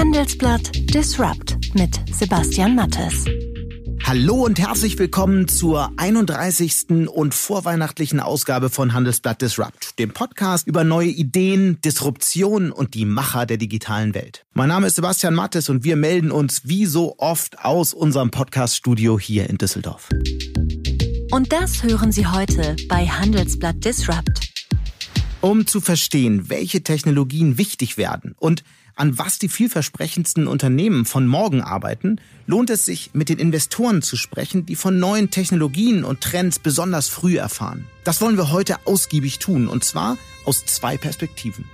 Handelsblatt Disrupt mit Sebastian Mattes. Hallo und herzlich willkommen zur 31. und vorweihnachtlichen Ausgabe von Handelsblatt Disrupt, dem Podcast über neue Ideen, Disruption und die Macher der digitalen Welt. Mein Name ist Sebastian Mattes und wir melden uns wie so oft aus unserem Podcaststudio hier in Düsseldorf. Und das hören Sie heute bei Handelsblatt Disrupt. Um zu verstehen, welche Technologien wichtig werden und an was die vielversprechendsten Unternehmen von morgen arbeiten, lohnt es sich, mit den Investoren zu sprechen, die von neuen Technologien und Trends besonders früh erfahren. Das wollen wir heute ausgiebig tun, und zwar aus zwei Perspektiven.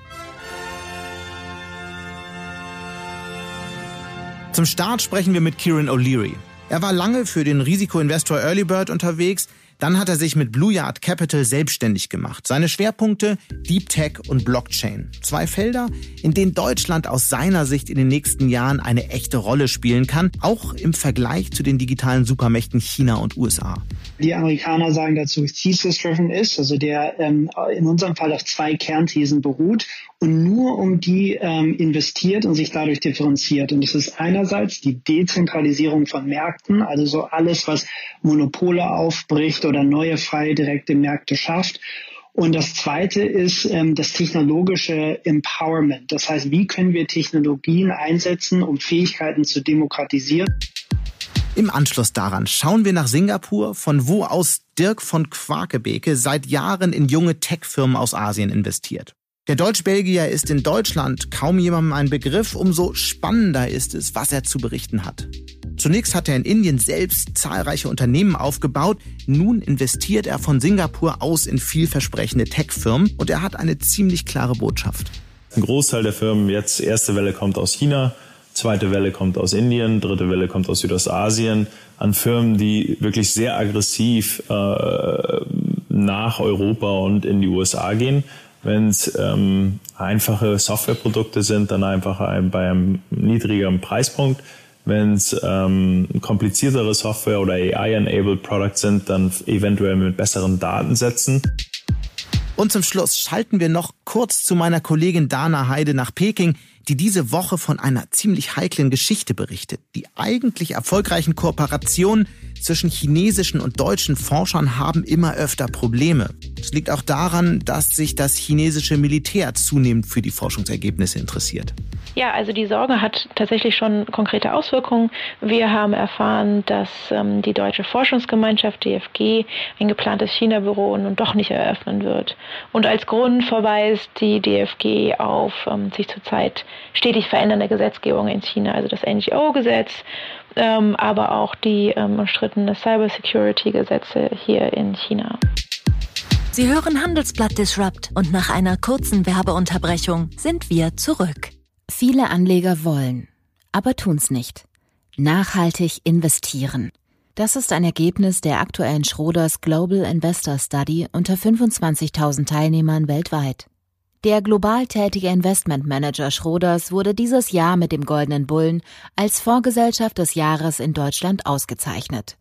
Zum Start sprechen wir mit Kieran O'Leary. Er war lange für den Risikoinvestor Earlybird unterwegs, dann hat er sich mit Blue Yard Capital selbstständig gemacht. Seine Schwerpunkte Deep Tech und Blockchain. Zwei Felder, in denen Deutschland aus seiner Sicht in den nächsten Jahren eine echte Rolle spielen kann, auch im Vergleich zu den digitalen Supermächten China und USA. Die Amerikaner sagen dazu, thesis-driven ist, also der ähm, in unserem Fall auf zwei Kernthesen beruht und nur um die ähm, investiert und sich dadurch differenziert. Und das ist einerseits die Dezentralisierung von Märkten, also so alles, was Monopole aufbricht oder neue freie direkte Märkte schafft. Und das Zweite ist ähm, das technologische Empowerment. Das heißt, wie können wir Technologien einsetzen, um Fähigkeiten zu demokratisieren? Im Anschluss daran schauen wir nach Singapur, von wo aus Dirk von Quakebeke seit Jahren in junge Tech-Firmen aus Asien investiert. Der Deutsch-Belgier ist in Deutschland kaum jemandem ein Begriff, umso spannender ist es, was er zu berichten hat. Zunächst hat er in Indien selbst zahlreiche Unternehmen aufgebaut, nun investiert er von Singapur aus in vielversprechende Tech-Firmen und er hat eine ziemlich klare Botschaft. Ein Großteil der Firmen, jetzt erste Welle kommt aus China, zweite Welle kommt aus Indien, dritte Welle kommt aus Südostasien, an Firmen, die wirklich sehr aggressiv äh, nach Europa und in die USA gehen wenn es ähm, einfache Softwareprodukte sind, dann einfach ein, bei einem niedrigeren Preispunkt. Wenn es ähm, kompliziertere Software oder AI-enabled Products sind, dann eventuell mit besseren Datensätzen. Und zum Schluss schalten wir noch kurz zu meiner Kollegin Dana Heide nach Peking, die diese Woche von einer ziemlich heiklen Geschichte berichtet. Die eigentlich erfolgreichen Kooperationen zwischen chinesischen und deutschen Forschern haben immer öfter Probleme. Es liegt auch daran, dass sich das chinesische Militär zunehmend für die Forschungsergebnisse interessiert. Ja, also die Sorge hat tatsächlich schon konkrete Auswirkungen. Wir haben erfahren, dass ähm, die deutsche Forschungsgemeinschaft DFG ein geplantes China-Büro nun doch nicht eröffnen wird. Und als Grund verweist die DFG auf ähm, sich zurzeit stetig verändernde Gesetzgebung in China, also das NGO-Gesetz, ähm, aber auch die ähm, umstrittene Cybersecurity-Gesetze hier in China. Sie hören Handelsblatt Disrupt und nach einer kurzen Werbeunterbrechung sind wir zurück. Viele Anleger wollen, aber tun's nicht. Nachhaltig investieren. Das ist ein Ergebnis der aktuellen Schroders Global Investor Study unter 25.000 Teilnehmern weltweit. Der global tätige Investmentmanager Schroders wurde dieses Jahr mit dem Goldenen Bullen als Vorgesellschaft des Jahres in Deutschland ausgezeichnet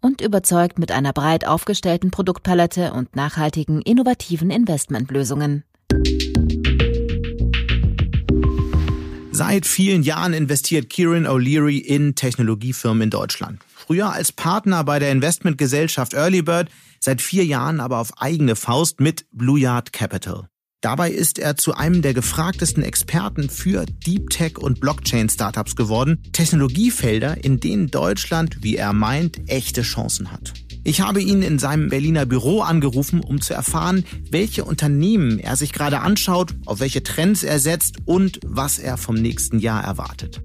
und überzeugt mit einer breit aufgestellten Produktpalette und nachhaltigen, innovativen Investmentlösungen. Seit vielen Jahren investiert Kieran O'Leary in Technologiefirmen in Deutschland. Früher als Partner bei der Investmentgesellschaft Earlybird, seit vier Jahren aber auf eigene Faust mit Blue Yard Capital. Dabei ist er zu einem der gefragtesten Experten für Deep Tech und Blockchain Startups geworden, Technologiefelder, in denen Deutschland, wie er meint, echte Chancen hat. Ich habe ihn in seinem Berliner Büro angerufen, um zu erfahren, welche Unternehmen er sich gerade anschaut, auf welche Trends er setzt und was er vom nächsten Jahr erwartet.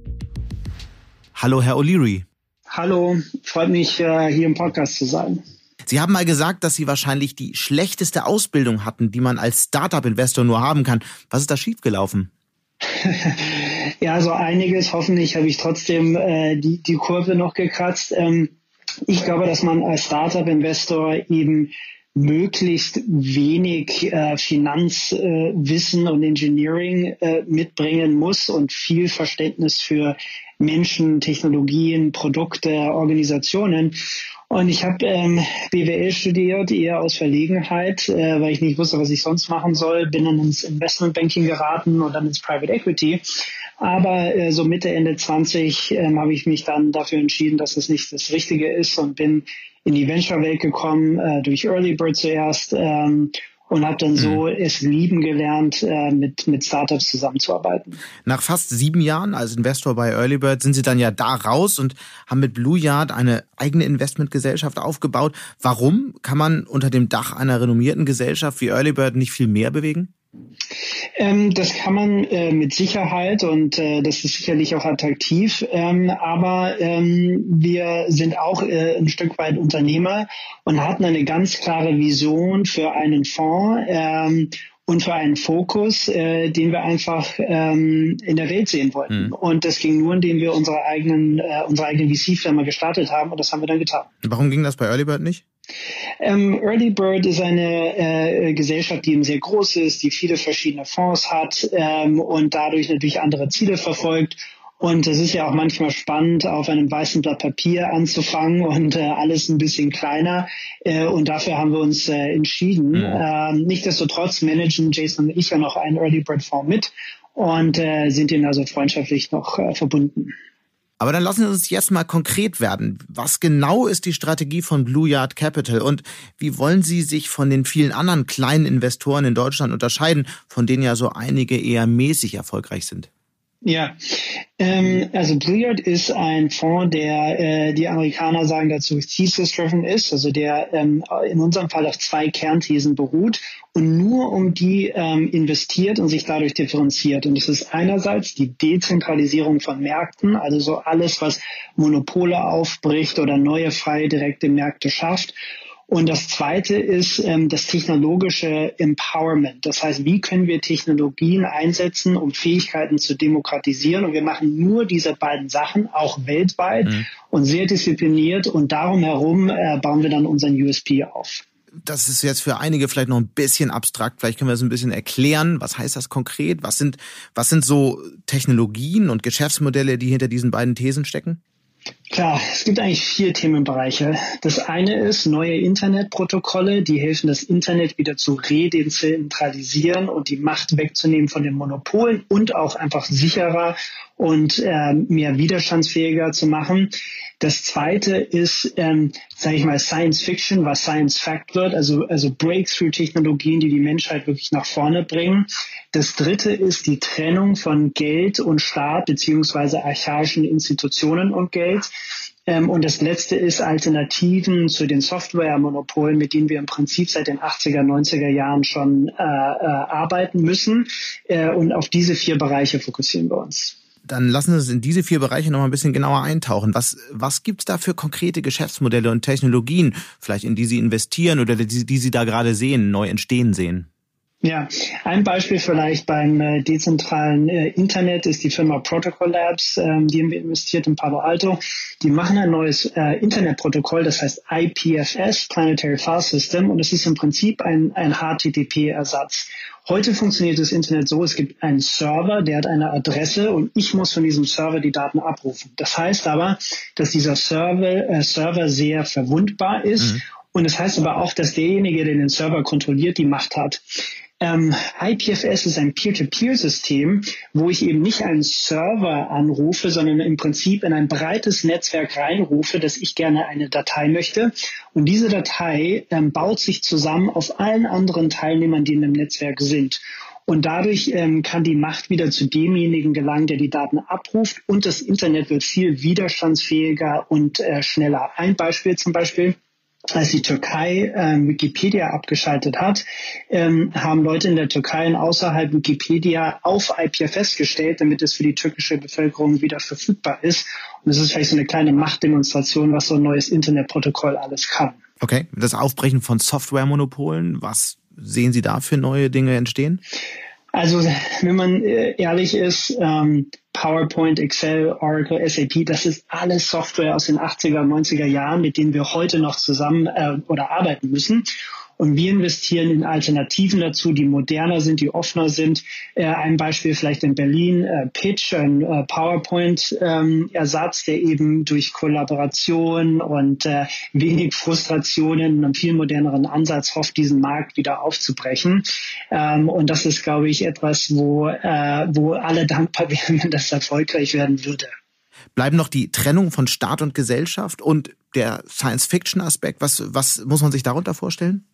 Hallo, Herr O'Leary. Hallo, freut mich, äh, hier im Podcast zu sein. Sie haben mal gesagt, dass Sie wahrscheinlich die schlechteste Ausbildung hatten, die man als Startup-Investor nur haben kann. Was ist da schiefgelaufen? ja, so einiges. Hoffentlich habe ich trotzdem äh, die, die Kurve noch gekratzt. Ähm, ich glaube, dass man als Startup-Investor eben möglichst wenig äh, Finanzwissen äh, und Engineering äh, mitbringen muss und viel Verständnis für Menschen, Technologien, Produkte, Organisationen. Und ich habe ähm, BWL studiert, eher aus Verlegenheit, äh, weil ich nicht wusste, was ich sonst machen soll. Bin dann ins Investmentbanking geraten und dann ins Private Equity. Aber äh, so Mitte, Ende 20 ähm, habe ich mich dann dafür entschieden, dass es nicht das Richtige ist und bin in die Venture-Welt gekommen, äh, durch Early Bird zuerst ähm, und habe dann so mhm. es lieben gelernt, äh, mit, mit Startups zusammenzuarbeiten. Nach fast sieben Jahren als Investor bei Earlybird sind Sie dann ja da raus und haben mit Blue Yard eine eigene Investmentgesellschaft aufgebaut. Warum kann man unter dem Dach einer renommierten Gesellschaft wie Earlybird nicht viel mehr bewegen? Ähm, das kann man äh, mit Sicherheit und äh, das ist sicherlich auch attraktiv. Ähm, aber ähm, wir sind auch äh, ein Stück weit Unternehmer und hatten eine ganz klare Vision für einen Fonds ähm, und für einen Fokus, äh, den wir einfach ähm, in der Welt sehen wollten. Mhm. Und das ging nur, indem wir unsere eigenen, äh, unsere eigene VC-Firma gestartet haben und das haben wir dann getan. Warum ging das bei Earlybird nicht? Ähm, Early Bird ist eine äh, Gesellschaft, die eben sehr groß ist, die viele verschiedene Fonds hat ähm, und dadurch natürlich andere Ziele verfolgt. Und es ist ja auch manchmal spannend, auf einem weißen Blatt Papier anzufangen und äh, alles ein bisschen kleiner. Äh, und dafür haben wir uns äh, entschieden. Ja. Ähm, Nichtsdestotrotz managen Jason und ich ja noch einen Early Bird Fonds mit und äh, sind ihnen also freundschaftlich noch äh, verbunden. Aber dann lassen Sie uns jetzt mal konkret werden. Was genau ist die Strategie von Blue Yard Capital und wie wollen Sie sich von den vielen anderen kleinen Investoren in Deutschland unterscheiden, von denen ja so einige eher mäßig erfolgreich sind? Ja, ähm, also Blueyard ist ein Fonds, der äh, die Amerikaner sagen dazu thesis-driven ist, also der ähm, in unserem Fall auf zwei Kernthesen beruht und nur um die ähm, investiert und sich dadurch differenziert. Und das ist einerseits die Dezentralisierung von Märkten, also so alles, was Monopole aufbricht oder neue freie direkte Märkte schafft. Und das Zweite ist ähm, das technologische Empowerment. Das heißt, wie können wir Technologien einsetzen, um Fähigkeiten zu demokratisieren? Und wir machen nur diese beiden Sachen, auch weltweit mhm. und sehr diszipliniert. Und darum herum äh, bauen wir dann unseren USP auf. Das ist jetzt für einige vielleicht noch ein bisschen abstrakt. Vielleicht können wir das ein bisschen erklären. Was heißt das konkret? Was sind, was sind so Technologien und Geschäftsmodelle, die hinter diesen beiden Thesen stecken? Klar, es gibt eigentlich vier Themenbereiche. Das eine ist neue Internetprotokolle, die helfen, das Internet wieder zu redezentralisieren und die Macht wegzunehmen von den Monopolen und auch einfach sicherer und äh, mehr widerstandsfähiger zu machen. Das zweite ist, ähm, sage ich mal, Science Fiction, was Science Fact wird, also, also Breakthrough-Technologien, die die Menschheit wirklich nach vorne bringen. Das dritte ist die Trennung von Geld und Staat beziehungsweise archaischen Institutionen und Geld. Ähm, und das letzte ist Alternativen zu den Software-Monopolen, mit denen wir im Prinzip seit den 80er, 90er Jahren schon äh, äh, arbeiten müssen. Äh, und auf diese vier Bereiche fokussieren wir uns. Dann lassen Sie uns in diese vier Bereiche noch mal ein bisschen genauer eintauchen. Was, was gibt's da für konkrete Geschäftsmodelle und Technologien, vielleicht in die Sie investieren oder die, die Sie da gerade sehen, neu entstehen sehen? Ja, ein Beispiel vielleicht beim äh, dezentralen äh, Internet ist die Firma Protocol Labs, ähm, die haben wir investiert in Palo Alto. Die machen ein neues äh, Internetprotokoll, das heißt IPFS, Planetary File System, und es ist im Prinzip ein, ein HTTP-Ersatz. Heute funktioniert das Internet so, es gibt einen Server, der hat eine Adresse und ich muss von diesem Server die Daten abrufen. Das heißt aber, dass dieser Server, äh, Server sehr verwundbar ist. Mhm. Und das heißt aber auch, dass derjenige, der den Server kontrolliert, die Macht hat. Ähm, IPFS ist ein Peer-to-Peer-System, wo ich eben nicht einen Server anrufe, sondern im Prinzip in ein breites Netzwerk reinrufe, dass ich gerne eine Datei möchte. Und diese Datei ähm, baut sich zusammen auf allen anderen Teilnehmern, die in dem Netzwerk sind. Und dadurch ähm, kann die Macht wieder zu demjenigen gelangen, der die Daten abruft. Und das Internet wird viel widerstandsfähiger und äh, schneller. Ein Beispiel zum Beispiel als die Türkei ähm, Wikipedia abgeschaltet hat, ähm, haben Leute in der Türkei und außerhalb Wikipedia auf IPFS gestellt, damit es für die türkische Bevölkerung wieder verfügbar ist. Und das ist vielleicht so eine kleine Machtdemonstration, was so ein neues Internetprotokoll alles kann. Okay, das Aufbrechen von Softwaremonopolen, was sehen Sie da für neue Dinge entstehen? Also wenn man äh, ehrlich ist, ähm, PowerPoint, Excel, Oracle, SAP, das ist alles Software aus den 80er, 90er Jahren, mit denen wir heute noch zusammen äh, oder arbeiten müssen. Und wir investieren in Alternativen dazu, die moderner sind, die offener sind. Äh, ein Beispiel vielleicht in Berlin, äh, Pitch, ein äh, PowerPoint-Ersatz, ähm, der eben durch Kollaboration und äh, wenig Frustrationen und einem viel moderneren Ansatz hofft, diesen Markt wieder aufzubrechen. Ähm, und das ist, glaube ich, etwas, wo, äh, wo alle dankbar wären, wenn das erfolgreich werden würde bleiben noch die Trennung von Staat und Gesellschaft und der Science-Fiction-Aspekt. Was, was muss man sich darunter vorstellen?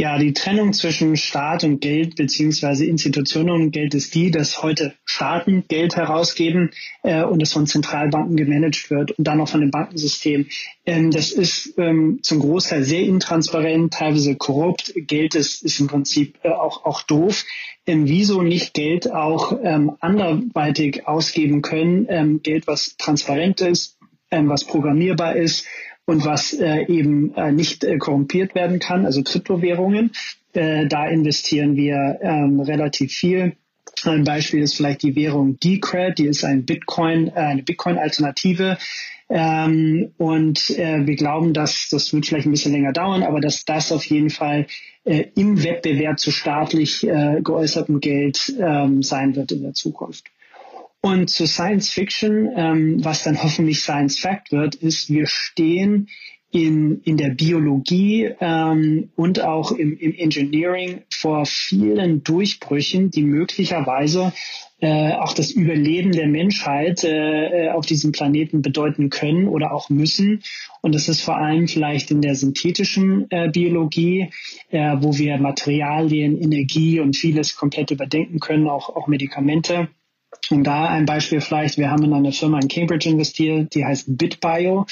Ja, die Trennung zwischen Staat und Geld beziehungsweise Institutionen und Geld ist die, dass heute Staaten Geld herausgeben äh, und es von Zentralbanken gemanagt wird und dann auch von dem Bankensystem. Ähm, das ist ähm, zum Großteil sehr intransparent, teilweise korrupt. Geld ist, ist im Prinzip äh, auch, auch doof. Ähm, wieso nicht Geld auch ähm, anderweitig ausgeben können? Ähm, Geld, was transparent ist, ähm, was programmierbar ist, und was äh, eben äh, nicht äh, korrumpiert werden kann, also Kryptowährungen. Äh, da investieren wir ähm, relativ viel. Ein Beispiel ist vielleicht die Währung Decred, die ist ein Bitcoin, äh, eine Bitcoin-Alternative. Ähm, und äh, wir glauben, dass das wird vielleicht ein bisschen länger dauern, aber dass das auf jeden Fall äh, im Wettbewerb zu staatlich äh, geäußertem Geld ähm, sein wird in der Zukunft. Und zu Science Fiction, ähm, was dann hoffentlich Science Fact wird, ist, wir stehen in, in der Biologie ähm, und auch im, im Engineering vor vielen Durchbrüchen, die möglicherweise äh, auch das Überleben der Menschheit äh, auf diesem Planeten bedeuten können oder auch müssen. Und das ist vor allem vielleicht in der synthetischen äh, Biologie, äh, wo wir Materialien, Energie und vieles komplett überdenken können, auch, auch Medikamente. Und da ein Beispiel vielleicht, wir haben in eine Firma in Cambridge investiert, die heißt BitBio.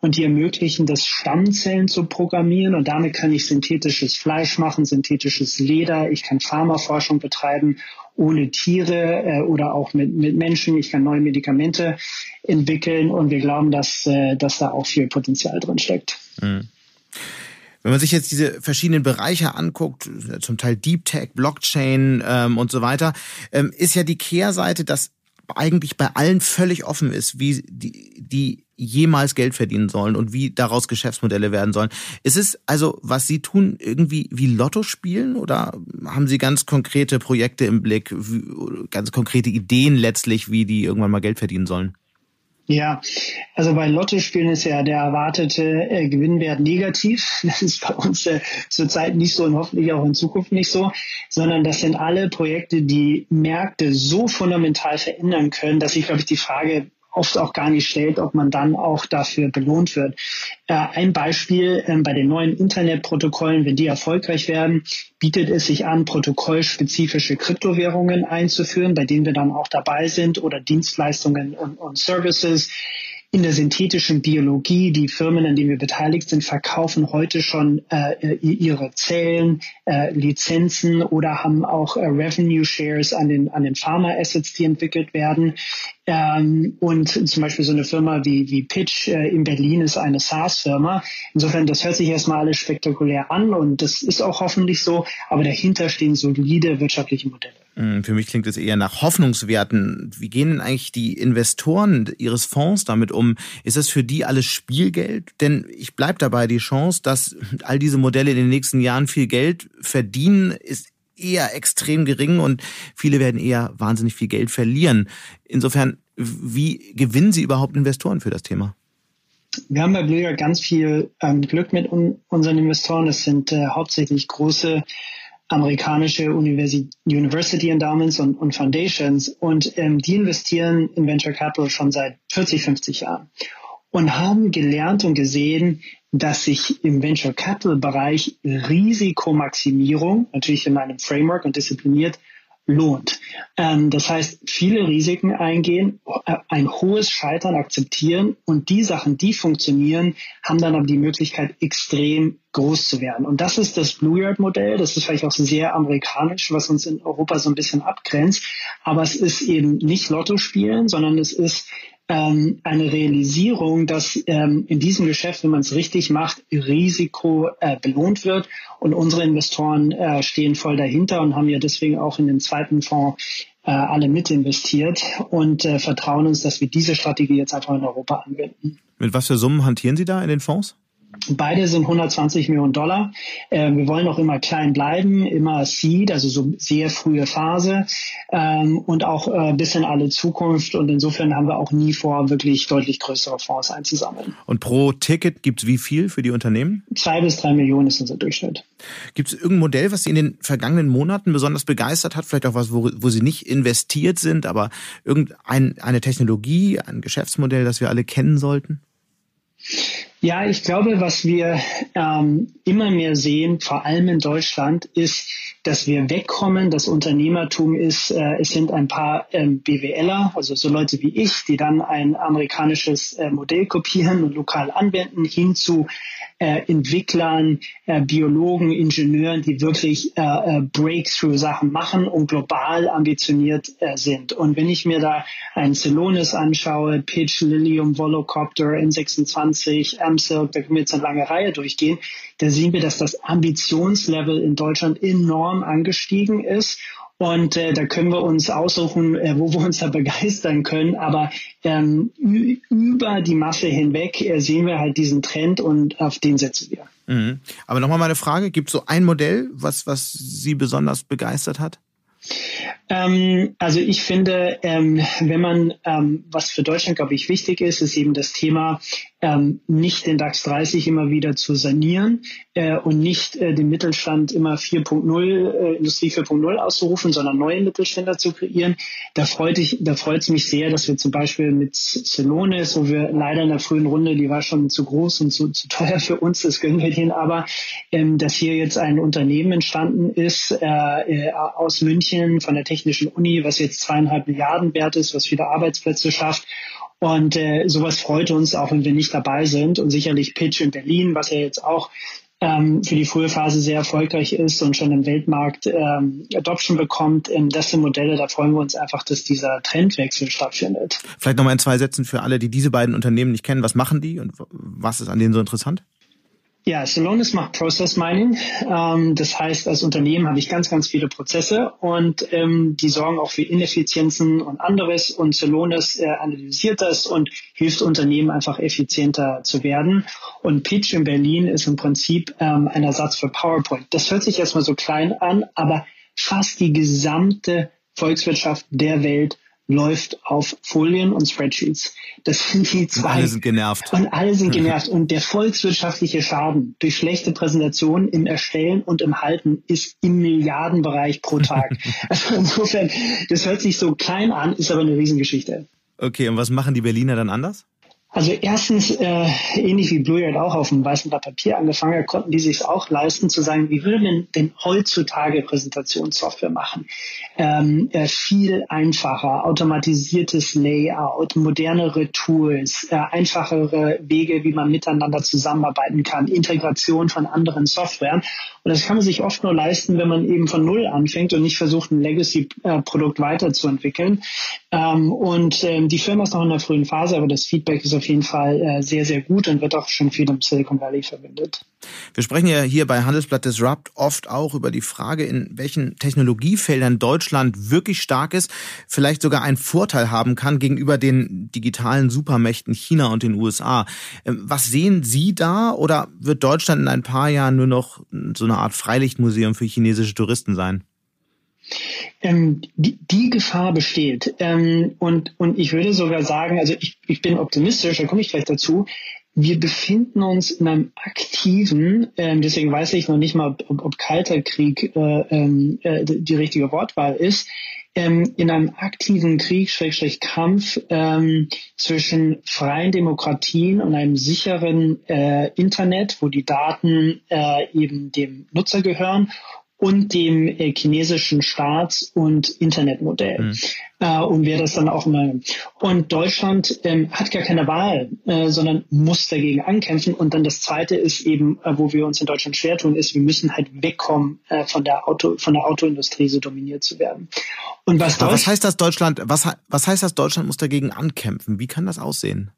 Und die ermöglichen das Stammzellen zu programmieren. Und damit kann ich synthetisches Fleisch machen, synthetisches Leder, ich kann Pharmaforschung betreiben ohne Tiere äh, oder auch mit, mit Menschen, ich kann neue Medikamente entwickeln. Und wir glauben, dass, äh, dass da auch viel Potenzial drin steckt. Mhm. Wenn man sich jetzt diese verschiedenen Bereiche anguckt, zum Teil Deep Tech, Blockchain ähm, und so weiter, ähm, ist ja die Kehrseite, dass eigentlich bei allen völlig offen ist, wie die, die jemals Geld verdienen sollen und wie daraus Geschäftsmodelle werden sollen. Ist es also, was Sie tun, irgendwie wie Lotto spielen oder haben Sie ganz konkrete Projekte im Blick, ganz konkrete Ideen letztlich, wie die irgendwann mal Geld verdienen sollen? Ja, also bei Lottospielen ist ja der erwartete äh, Gewinnwert negativ. Das ist bei uns äh, zurzeit nicht so und hoffentlich auch in Zukunft nicht so, sondern das sind alle Projekte, die Märkte so fundamental verändern können, dass ich, glaube ich, die Frage oft auch gar nicht stellt, ob man dann auch dafür belohnt wird. Äh, ein Beispiel äh, bei den neuen Internetprotokollen, wenn die erfolgreich werden, bietet es sich an, protokollspezifische Kryptowährungen einzuführen, bei denen wir dann auch dabei sind oder Dienstleistungen und, und Services in der synthetischen Biologie, die Firmen, an denen wir beteiligt sind, verkaufen heute schon äh, ihre Zellen, äh, Lizenzen oder haben auch äh, Revenue Shares an den, an den Pharma-Assets, die entwickelt werden. Ähm, und zum Beispiel so eine Firma wie, wie Pitch äh, in Berlin ist eine SaaS-Firma. Insofern, das hört sich erstmal alles spektakulär an und das ist auch hoffentlich so, aber dahinter stehen solide wirtschaftliche Modelle. Hm, für mich klingt es eher nach Hoffnungswerten. Wie gehen denn eigentlich die Investoren ihres Fonds damit um? Ist das für die alles Spielgeld? Denn ich bleibe dabei, die Chance, dass all diese Modelle in den nächsten Jahren viel Geld verdienen, ist eher extrem gering und viele werden eher wahnsinnig viel Geld verlieren. Insofern, wie gewinnen Sie überhaupt Investoren für das Thema? Wir haben bei Blue ganz viel ähm, Glück mit un unseren Investoren. Das sind äh, hauptsächlich große amerikanische Universi University Endowments und, und Foundations und ähm, die investieren in Venture Capital schon seit 40, 50 Jahren und haben gelernt und gesehen, dass sich im Venture Capital Bereich Risikomaximierung, natürlich in einem Framework und diszipliniert, lohnt. Ähm, das heißt, viele Risiken eingehen, äh, ein hohes Scheitern akzeptieren und die Sachen, die funktionieren, haben dann aber die Möglichkeit, extrem groß zu werden. Und das ist das Blue Yard Modell. Das ist vielleicht auch sehr amerikanisch, was uns in Europa so ein bisschen abgrenzt. Aber es ist eben nicht Lotto spielen, sondern es ist ähm, eine Realisierung, dass ähm, in diesem Geschäft, wenn man es richtig macht, Risiko äh, belohnt wird. Und unsere Investoren äh, stehen voll dahinter und haben ja deswegen auch in den zweiten Fonds äh, alle mit investiert und äh, vertrauen uns, dass wir diese Strategie jetzt einfach in Europa anwenden. Mit was für Summen hantieren Sie da in den Fonds? Beide sind 120 Millionen Dollar. Äh, wir wollen auch immer klein bleiben, immer Seed, also so sehr frühe Phase ähm, und auch äh, bis in alle Zukunft. Und insofern haben wir auch nie vor, wirklich deutlich größere Fonds einzusammeln. Und pro Ticket gibt es wie viel für die Unternehmen? Zwei bis drei Millionen ist unser Durchschnitt. Gibt es irgendein Modell, was Sie in den vergangenen Monaten besonders begeistert hat? Vielleicht auch was, wo, wo Sie nicht investiert sind, aber irgendeine Technologie, ein Geschäftsmodell, das wir alle kennen sollten? Ja, ich glaube, was wir ähm, immer mehr sehen, vor allem in Deutschland, ist, dass wir wegkommen. Das Unternehmertum ist, äh, es sind ein paar ähm, BWLer, also so Leute wie ich, die dann ein amerikanisches äh, Modell kopieren und lokal anwenden, hin zu äh, Entwicklern, äh, Biologen, Ingenieuren, die wirklich äh, äh, Breakthrough-Sachen machen und global ambitioniert äh, sind. Und wenn ich mir da einen Celonis anschaue, Pitch, Lilium, Volocopter, N26, AMSILK, da können wir jetzt eine lange Reihe durchgehen, da sehen wir, dass das Ambitionslevel in Deutschland enorm angestiegen ist und äh, da können wir uns aussuchen, äh, wo wir uns da begeistern können. Aber ähm, über die Masse hinweg äh, sehen wir halt diesen Trend und auf den setzen wir. Mhm. Aber nochmal meine Frage, gibt es so ein Modell, was, was Sie besonders begeistert hat? Ähm, also ich finde, ähm, wenn man, ähm, was für Deutschland, glaube ich, wichtig ist, ist eben das Thema, ähm, nicht den DAX 30 immer wieder zu sanieren äh, und nicht äh, den Mittelstand immer 4.0, äh, Industrie 4.0 auszurufen, sondern neue Mittelständler zu kreieren. Da freut, ich, da freut es mich sehr, dass wir zum Beispiel mit Celonis, wo wir leider in der frühen Runde, die war schon zu groß und zu, zu teuer für uns, das gönnen wir denen aber, ähm, dass hier jetzt ein Unternehmen entstanden ist äh, äh aus München von der Technischen Uni, was jetzt zweieinhalb Milliarden wert ist, was viele Arbeitsplätze schafft und äh, sowas freut uns, auch wenn wir nicht dabei sind. Und sicherlich Pitch in Berlin, was ja jetzt auch ähm, für die frühe Phase sehr erfolgreich ist und schon im Weltmarkt ähm, Adoption bekommt. Ähm, das sind Modelle, da freuen wir uns einfach, dass dieser Trendwechsel stattfindet. Vielleicht nochmal in zwei Sätzen für alle, die diese beiden Unternehmen nicht kennen. Was machen die und was ist an denen so interessant? Ja, Salonis macht Process Mining. Ähm, das heißt, als Unternehmen habe ich ganz, ganz viele Prozesse und ähm, die sorgen auch für Ineffizienzen und anderes. Und Salonis äh, analysiert das und hilft Unternehmen einfach effizienter zu werden. Und Pitch in Berlin ist im Prinzip ähm, ein Ersatz für PowerPoint. Das hört sich erstmal so klein an, aber fast die gesamte Volkswirtschaft der Welt läuft auf Folien und Spreadsheets. Das sind die zwei. Und alle sind genervt. Und alle sind genervt. Und der volkswirtschaftliche Schaden durch schlechte Präsentationen im Erstellen und im Halten ist im Milliardenbereich pro Tag. also insofern, das hört sich so klein an, ist aber eine Riesengeschichte. Okay, und was machen die Berliner dann anders? Also erstens, äh, ähnlich wie Blue Yard auch auf dem weißen Blatt Papier angefangen hat, konnten die sich auch leisten zu sagen, wie würde man denn heutzutage Präsentationssoftware machen? Ähm, äh, viel einfacher, automatisiertes Layout, modernere Tools, äh, einfachere Wege, wie man miteinander zusammenarbeiten kann, Integration von anderen Softwaren. Und das kann man sich oft nur leisten, wenn man eben von Null anfängt und nicht versucht, ein Legacy-Produkt weiterzuentwickeln. Ähm, und ähm, die Firma ist noch in der frühen Phase, aber das Feedback ist auf jeden Fall äh, sehr, sehr gut und wird auch schon viel im Silicon Valley verwendet. Wir sprechen ja hier bei Handelsblatt Disrupt oft auch über die Frage, in welchen Technologiefeldern Deutschland wirklich stark ist, vielleicht sogar einen Vorteil haben kann gegenüber den digitalen Supermächten China und den USA. Ähm, was sehen Sie da oder wird Deutschland in ein paar Jahren nur noch so eine Art Freilichtmuseum für chinesische Touristen sein? Ähm, die, die, Gefahr besteht. Ähm, und, und ich würde sogar sagen, also ich, ich bin optimistisch, da komme ich gleich dazu. Wir befinden uns in einem aktiven, ähm, deswegen weiß ich noch nicht mal, ob, ob kalter Krieg äh, ähm, äh, die richtige Wortwahl ist, ähm, in einem aktiven Krieg, Schrägstrich Kampf ähm, zwischen freien Demokratien und einem sicheren äh, Internet, wo die Daten äh, eben dem Nutzer gehören und dem äh, chinesischen Staats- und Internetmodell. Mhm. Äh, und wer das dann auch mal. Und Deutschland ähm, hat gar keine Wahl, äh, sondern muss dagegen ankämpfen. Und dann das Zweite ist eben, äh, wo wir uns in Deutschland schwer tun, ist, wir müssen halt wegkommen äh, von der Auto, von der Autoindustrie so dominiert zu werden. Und was, was heißt das Deutschland? Was, was heißt das Deutschland muss dagegen ankämpfen? Wie kann das aussehen?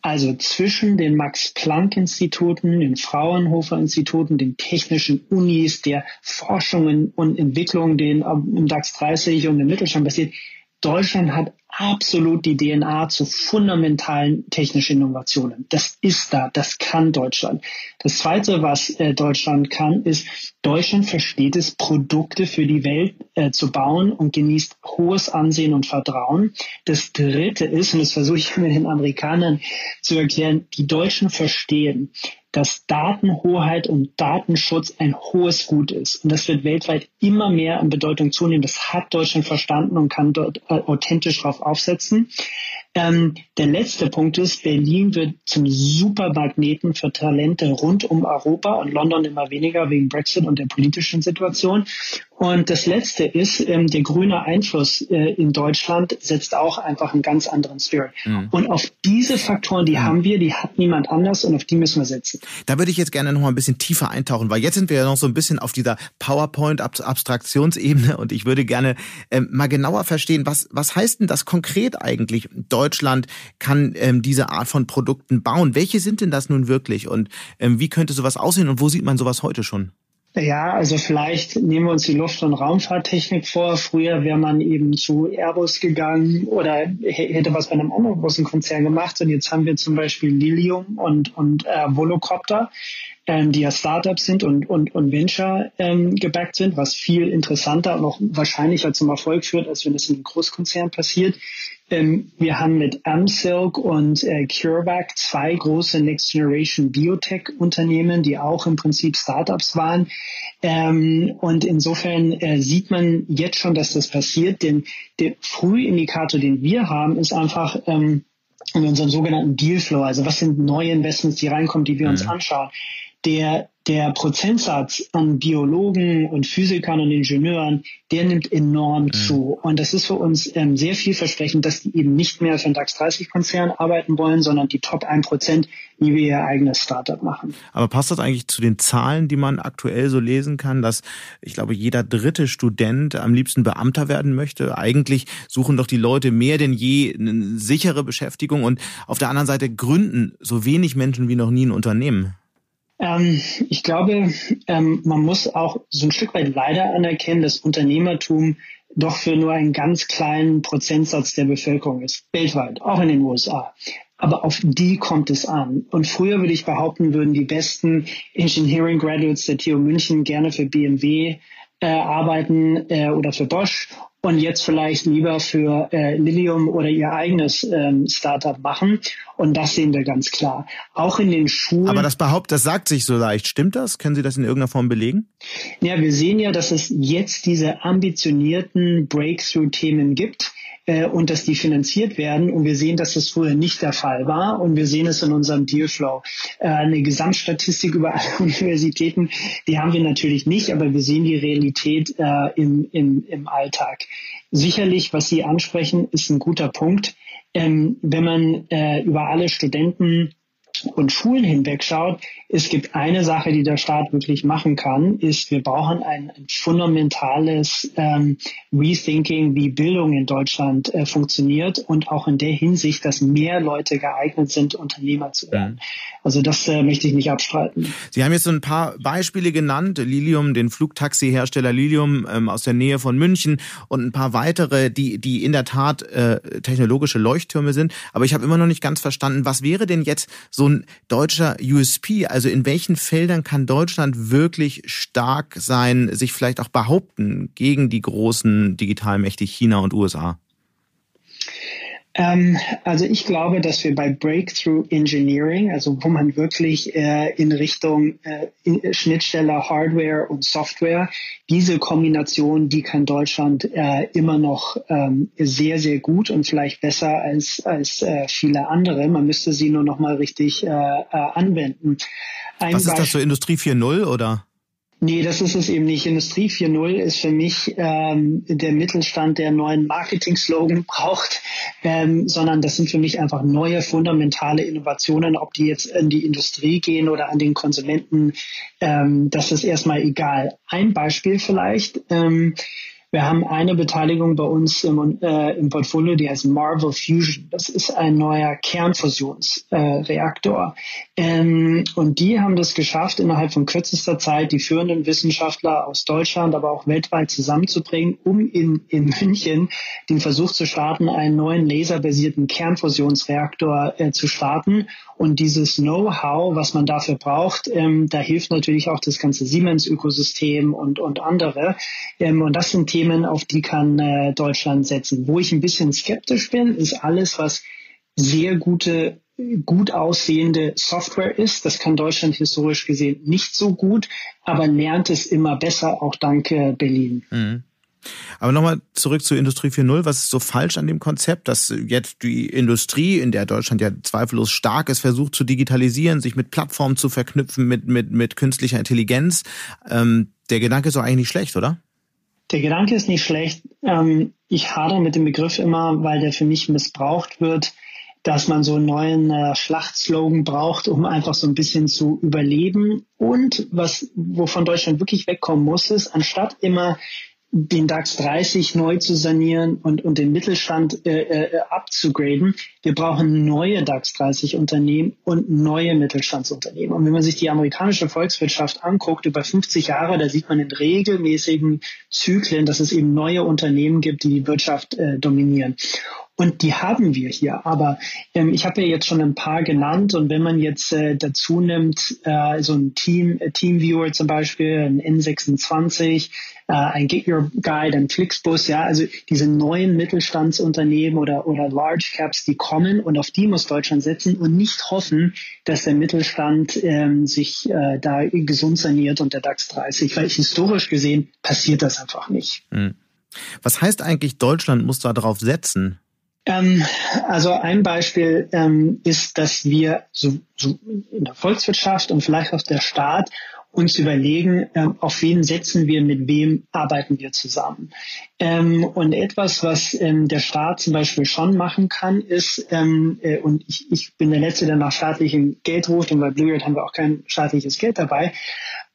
Also zwischen den Max-Planck-Instituten, den Fraunhofer-Instituten, den technischen Unis, der Forschungen und Entwicklung, den im DAX 30 und im Mittelstand passiert, Deutschland hat absolut die DNA zu fundamentalen technischen Innovationen. Das ist da, das kann Deutschland. Das Zweite, was äh, Deutschland kann, ist, Deutschland versteht es, Produkte für die Welt äh, zu bauen und genießt hohes Ansehen und Vertrauen. Das Dritte ist, und das versuche ich mit den Amerikanern zu erklären, die Deutschen verstehen, dass Datenhoheit und Datenschutz ein hohes Gut ist. Und das wird weltweit immer mehr an Bedeutung zunehmen. Das hat Deutschland verstanden und kann dort äh, authentisch darauf aufsetzen. Ähm, der letzte Punkt ist, Berlin wird zum Supermagneten für Talente rund um Europa und London immer weniger wegen Brexit und der politischen Situation. Und das Letzte ist, ähm, der grüne Einfluss äh, in Deutschland setzt auch einfach einen ganz anderen Spirit. Mhm. Und auf diese Faktoren, die mhm. haben wir, die hat niemand anders und auf die müssen wir setzen. Da würde ich jetzt gerne noch mal ein bisschen tiefer eintauchen, weil jetzt sind wir ja noch so ein bisschen auf dieser PowerPoint-Abstraktionsebene und ich würde gerne ähm, mal genauer verstehen, was, was heißt denn das konkret eigentlich? Deutschland kann ähm, diese Art von Produkten bauen. Welche sind denn das nun wirklich und ähm, wie könnte sowas aussehen und wo sieht man sowas heute schon? Ja, also vielleicht nehmen wir uns die Luft- und Raumfahrttechnik vor. Früher wäre man eben zu Airbus gegangen oder hätte was bei einem anderen großen Konzern gemacht. Und jetzt haben wir zum Beispiel Lilium und, und äh, Volocopter, ähm, die ja Startups sind und, und, und Venture ähm, gebackt sind, was viel interessanter und auch wahrscheinlicher zum Erfolg führt, als wenn es in einem Großkonzern passiert. Ähm, wir haben mit Amsilk und äh, CureVac zwei große Next Generation Biotech Unternehmen, die auch im Prinzip Startups waren. Ähm, und insofern äh, sieht man jetzt schon, dass das passiert, denn der Frühindikator, den wir haben, ist einfach, ähm, in unserem sogenannten Dealflow, also was sind neue Investments, die reinkommen, die wir uns mhm. anschauen der, der Prozentsatz an Biologen und Physikern und Ingenieuren, der nimmt enorm mhm. zu. Und das ist für uns ähm, sehr vielversprechend, dass die eben nicht mehr für den DAX 30 Konzern arbeiten wollen, sondern die Top 1 Prozent, wie wir ihr eigenes Startup machen. Aber passt das eigentlich zu den Zahlen, die man aktuell so lesen kann, dass ich glaube, jeder dritte Student am liebsten Beamter werden möchte? Eigentlich suchen doch die Leute mehr denn je eine sichere Beschäftigung und auf der anderen Seite gründen so wenig Menschen wie noch nie ein Unternehmen. Ähm, ich glaube, ähm, man muss auch so ein Stück weit leider anerkennen, dass Unternehmertum doch für nur einen ganz kleinen Prozentsatz der Bevölkerung ist, weltweit, auch in den USA. Aber auf die kommt es an. Und früher würde ich behaupten, würden die besten Engineering Graduates der TU München gerne für BMW äh, arbeiten äh, oder für Bosch und jetzt vielleicht lieber für äh, Lilium oder ihr eigenes ähm, Startup machen. Und das sehen wir ganz klar. Auch in den Schulen. Aber das behauptet, das sagt sich so leicht. Stimmt das? Können Sie das in irgendeiner Form belegen? Ja, wir sehen ja, dass es jetzt diese ambitionierten Breakthrough-Themen gibt und dass die finanziert werden. Und wir sehen, dass das früher nicht der Fall war. Und wir sehen es in unserem Dealflow. Äh, eine Gesamtstatistik über alle Universitäten, die haben wir natürlich nicht, aber wir sehen die Realität äh, im, im, im Alltag. Sicherlich, was Sie ansprechen, ist ein guter Punkt. Ähm, wenn man äh, über alle Studenten und Schulen hinweg schaut, es gibt eine Sache, die der Staat wirklich machen kann, ist, wir brauchen ein, ein fundamentales ähm, Rethinking, wie Bildung in Deutschland äh, funktioniert und auch in der Hinsicht, dass mehr Leute geeignet sind, Unternehmer zu werden. Also das äh, möchte ich nicht abstreiten. Sie haben jetzt so ein paar Beispiele genannt, Lilium, den Flugtaxi-Hersteller Lilium ähm, aus der Nähe von München und ein paar weitere, die, die in der Tat äh, technologische Leuchttürme sind. Aber ich habe immer noch nicht ganz verstanden, was wäre denn jetzt so ein deutscher USP? Also in welchen Feldern kann Deutschland wirklich stark sein, sich vielleicht auch behaupten gegen die großen Digitalmächte China und USA? Ähm, also ich glaube, dass wir bei Breakthrough Engineering, also wo man wirklich äh, in Richtung äh, in Schnittstelle Hardware und Software, diese Kombination, die kann Deutschland äh, immer noch ähm, sehr, sehr gut und vielleicht besser als, als äh, viele andere. Man müsste sie nur noch mal richtig äh, äh, anwenden. Ein Was ist das so Industrie 4.0 oder? Nee, das ist es eben nicht. Industrie 4.0 ist für mich ähm, der Mittelstand, der neuen Marketing-Slogan braucht, ähm, sondern das sind für mich einfach neue fundamentale Innovationen, ob die jetzt in die Industrie gehen oder an den Konsumenten, ähm, das ist erstmal egal. Ein Beispiel vielleicht. Ähm, Wir haben eine Beteiligung bei uns im, äh, im Portfolio, die heißt Marvel Fusion. Das ist ein neuer Kernfusionsreaktor. Äh, ähm, und die haben das geschafft, innerhalb von kürzester Zeit die führenden Wissenschaftler aus Deutschland, aber auch weltweit zusammenzubringen, um in, in München den Versuch zu starten, einen neuen laserbasierten Kernfusionsreaktor äh, zu starten. Und dieses Know-how, was man dafür braucht, ähm, da hilft natürlich auch das ganze Siemens-Ökosystem und, und andere. Ähm, und das sind Themen, auf die kann äh, Deutschland setzen. Wo ich ein bisschen skeptisch bin, ist alles, was sehr gute gut aussehende Software ist. Das kann Deutschland historisch gesehen nicht so gut, aber lernt es immer besser, auch dank Berlin. Mhm. Aber nochmal zurück zu Industrie 4.0. Was ist so falsch an dem Konzept, dass jetzt die Industrie, in der Deutschland ja zweifellos stark ist, versucht zu digitalisieren, sich mit Plattformen zu verknüpfen, mit, mit, mit künstlicher Intelligenz? Ähm, der Gedanke ist doch eigentlich nicht schlecht, oder? Der Gedanke ist nicht schlecht. Ähm, ich hadere mit dem Begriff immer, weil der für mich missbraucht wird, dass man so einen neuen äh, Schlachtslogan braucht, um einfach so ein bisschen zu überleben. Und was, wovon Deutschland wirklich wegkommen muss, ist, anstatt immer den DAX 30 neu zu sanieren und, und den Mittelstand äh, äh, abzugraden. Wir brauchen neue DAX 30 Unternehmen und neue Mittelstandsunternehmen. Und wenn man sich die amerikanische Volkswirtschaft anguckt, über 50 Jahre, da sieht man in regelmäßigen Zyklen, dass es eben neue Unternehmen gibt, die die Wirtschaft äh, dominieren. Und die haben wir hier. Aber ähm, ich habe ja jetzt schon ein paar genannt. Und wenn man jetzt äh, dazu nimmt, äh, so ein Team, äh, Teamviewer zum Beispiel, ein N26, äh, ein Get Your Guide, ein Flixbus, ja, also diese neuen Mittelstandsunternehmen oder, oder Large Caps, die kommen und auf die muss Deutschland setzen und nicht hoffen, dass der Mittelstand ähm, sich äh, da gesund saniert und der DAX 30, weil historisch gesehen passiert das einfach nicht. Hm. Was heißt eigentlich, Deutschland muss da drauf setzen? Ähm, also ein Beispiel ähm, ist, dass wir so, so in der Volkswirtschaft und vielleicht auch der Staat uns überlegen, ähm, auf wen setzen wir, mit wem arbeiten wir zusammen. Ähm, und etwas, was ähm, der Staat zum Beispiel schon machen kann, ist, äh, und ich, ich bin der Letzte, der nach staatlichem Geld ruft, und bei Blue haben wir auch kein staatliches Geld dabei,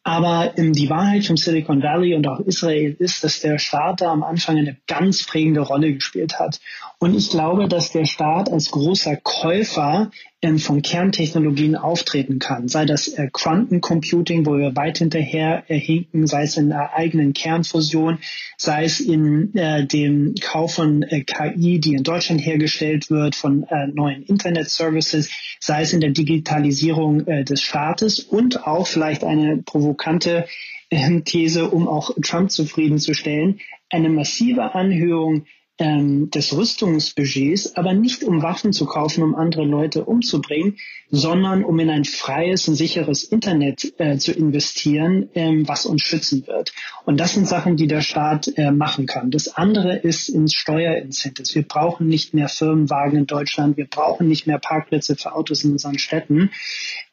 aber ähm, die Wahrheit vom Silicon Valley und auch Israel ist, dass der Staat da am Anfang eine ganz prägende Rolle gespielt hat. Und ich glaube, dass der Staat als großer Käufer von Kerntechnologien auftreten kann. Sei das äh, Quantencomputing, wo wir weit hinterher äh, hinken, sei es in der eigenen Kernfusion, sei es in äh, dem Kauf von äh, KI, die in Deutschland hergestellt wird, von äh, neuen Internet-Services, sei es in der Digitalisierung äh, des Staates und auch vielleicht eine provokante ähm, These, um auch Trump zufriedenzustellen, eine massive Anhörung ähm, des Rüstungsbudgets, aber nicht um Waffen zu kaufen, um andere Leute umzubringen, sondern um in ein freies und sicheres Internet äh, zu investieren, ähm, was uns schützen wird. Und das sind Sachen, die der Staat äh, machen kann. Das andere ist ins Steuerincentives. Wir brauchen nicht mehr Firmenwagen in Deutschland. Wir brauchen nicht mehr Parkplätze für Autos in unseren Städten.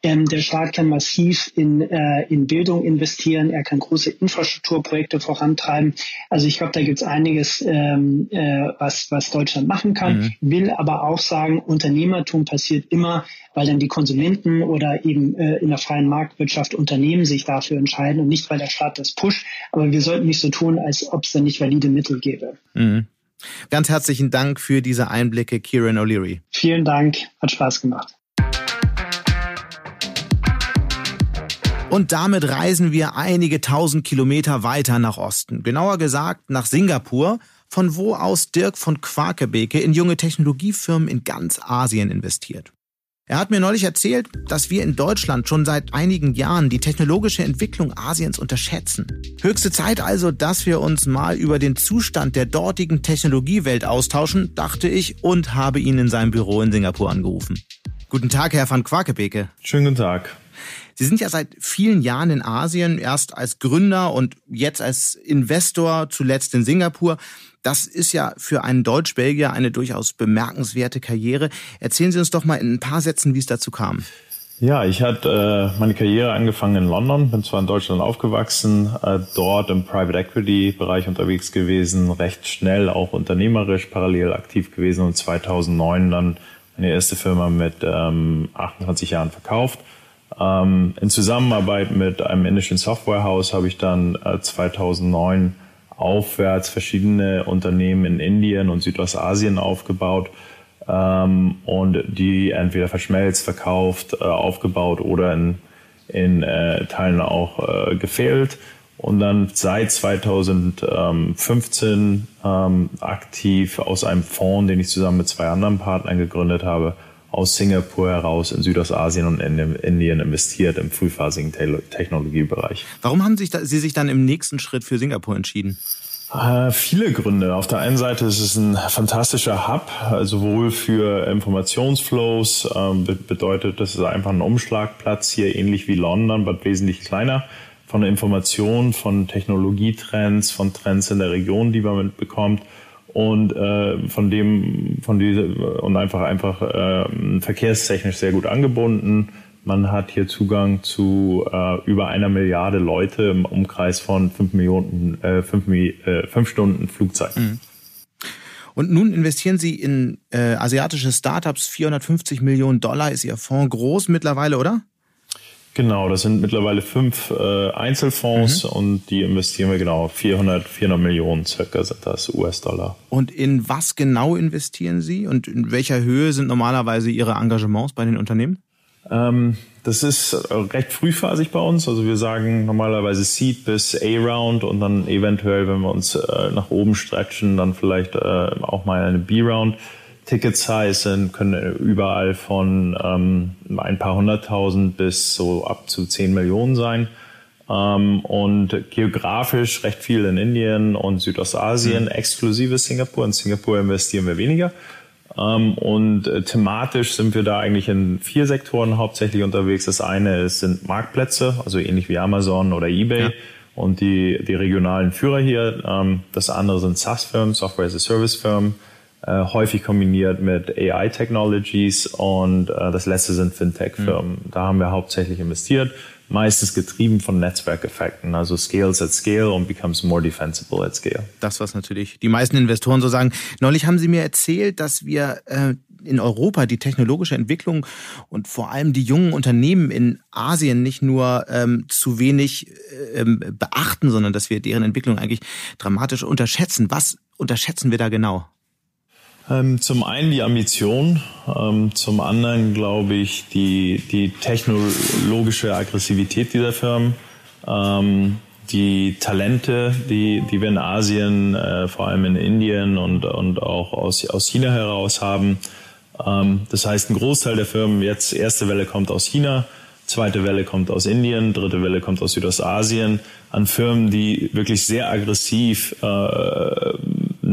Ähm, der Staat kann massiv in, äh, in Bildung investieren. Er kann große Infrastrukturprojekte vorantreiben. Also ich glaube, da gibt es einiges, ähm, äh, äh, was, was Deutschland machen kann, mhm. will aber auch sagen, Unternehmertum passiert immer, weil dann die Konsumenten oder eben äh, in der freien Marktwirtschaft Unternehmen sich dafür entscheiden und nicht, weil der Staat das pusht. Aber wir sollten nicht so tun, als ob es da nicht valide Mittel gäbe. Mhm. Ganz herzlichen Dank für diese Einblicke, Kieran O'Leary. Vielen Dank, hat Spaß gemacht. Und damit reisen wir einige tausend Kilometer weiter nach Osten. Genauer gesagt nach Singapur, von wo aus Dirk von Quakebeke in junge Technologiefirmen in ganz Asien investiert. Er hat mir neulich erzählt, dass wir in Deutschland schon seit einigen Jahren die technologische Entwicklung Asiens unterschätzen. Höchste Zeit also, dass wir uns mal über den Zustand der dortigen Technologiewelt austauschen, dachte ich und habe ihn in seinem Büro in Singapur angerufen. Guten Tag, Herr van Quakebeke. Schönen guten Tag. Sie sind ja seit vielen Jahren in Asien, erst als Gründer und jetzt als Investor, zuletzt in Singapur. Das ist ja für einen Deutsch-Belgier eine durchaus bemerkenswerte Karriere. Erzählen Sie uns doch mal in ein paar Sätzen, wie es dazu kam. Ja, ich hatte äh, meine Karriere angefangen in London, bin zwar in Deutschland aufgewachsen, äh, dort im Private Equity Bereich unterwegs gewesen, recht schnell auch unternehmerisch parallel aktiv gewesen und 2009 dann meine erste Firma mit ähm, 28 Jahren verkauft ähm, in Zusammenarbeit mit einem indischen Softwarehaus habe ich dann äh, 2009 aufwärts verschiedene Unternehmen in Indien und Südostasien aufgebaut ähm, und die entweder verschmelzt, verkauft, äh, aufgebaut oder in, in äh, Teilen auch äh, gefehlt. Und dann seit 2015 ähm, aktiv aus einem Fonds, den ich zusammen mit zwei anderen Partnern gegründet habe, aus Singapur heraus in Südostasien und in Indien investiert im frühphasigen Technologiebereich. Warum haben sich da, Sie sich dann im nächsten Schritt für Singapur entschieden? Äh, viele Gründe. Auf der einen Seite ist es ein fantastischer Hub, sowohl für Informationsflows, äh, bedeutet, das ist einfach ein Umschlagplatz hier, ähnlich wie London, aber wesentlich kleiner, von Informationen, von Technologietrends, von Trends in der Region, die man mitbekommt und äh, von dem von diese und einfach einfach äh, verkehrstechnisch sehr gut angebunden. Man hat hier Zugang zu äh, über einer Milliarde Leute im Umkreis von fünf Millionen äh, fünf, äh, fünf Stunden Flugzeit. Mhm. Und nun investieren Sie in äh, asiatische Startups. 450 Millionen Dollar ist Ihr Fonds groß mittlerweile, oder? Genau, das sind mittlerweile fünf äh, Einzelfonds mhm. und die investieren wir genau 400, 400 Millionen circa sind das US-Dollar. Und in was genau investieren Sie und in welcher Höhe sind normalerweise Ihre Engagements bei den Unternehmen? Ähm, das ist recht frühphasig bei uns. Also wir sagen normalerweise Seed bis A-Round und dann eventuell, wenn wir uns äh, nach oben stretchen, dann vielleicht äh, auch mal eine B-Round. Ticket Size sind, können überall von ähm, ein paar hunderttausend bis so ab zu zehn Millionen sein. Ähm, und geografisch recht viel in Indien und Südostasien, mhm. exklusive Singapur. In Singapur investieren wir weniger. Ähm, und äh, thematisch sind wir da eigentlich in vier Sektoren hauptsächlich unterwegs. Das eine ist, sind Marktplätze, also ähnlich wie Amazon oder eBay. Ja. Und die, die regionalen Führer hier. Ähm, das andere sind SaaS-Firmen, Software as a Service-Firmen äh, häufig kombiniert mit AI-Technologies und äh, das letzte sind Fintech-Firmen. Mhm. Da haben wir hauptsächlich investiert, meistens getrieben von Netzwerkeffekten, also scales at scale und becomes more defensible at scale. Das, was natürlich die meisten Investoren so sagen. Neulich haben Sie mir erzählt, dass wir äh, in Europa die technologische Entwicklung und vor allem die jungen Unternehmen in Asien nicht nur ähm, zu wenig ähm, beachten, sondern dass wir deren Entwicklung eigentlich dramatisch unterschätzen. Was unterschätzen wir da genau? Ähm, zum einen die Ambition, ähm, zum anderen glaube ich die, die technologische Aggressivität dieser Firmen, ähm, die Talente, die, die wir in Asien, äh, vor allem in Indien und, und auch aus, aus China heraus haben. das heißt, ein Großteil der Firmen, jetzt erste Welle kommt aus China, zweite Welle kommt aus Indien, dritte Welle kommt aus Südostasien, an Firmen, die wirklich sehr aggressiv äh,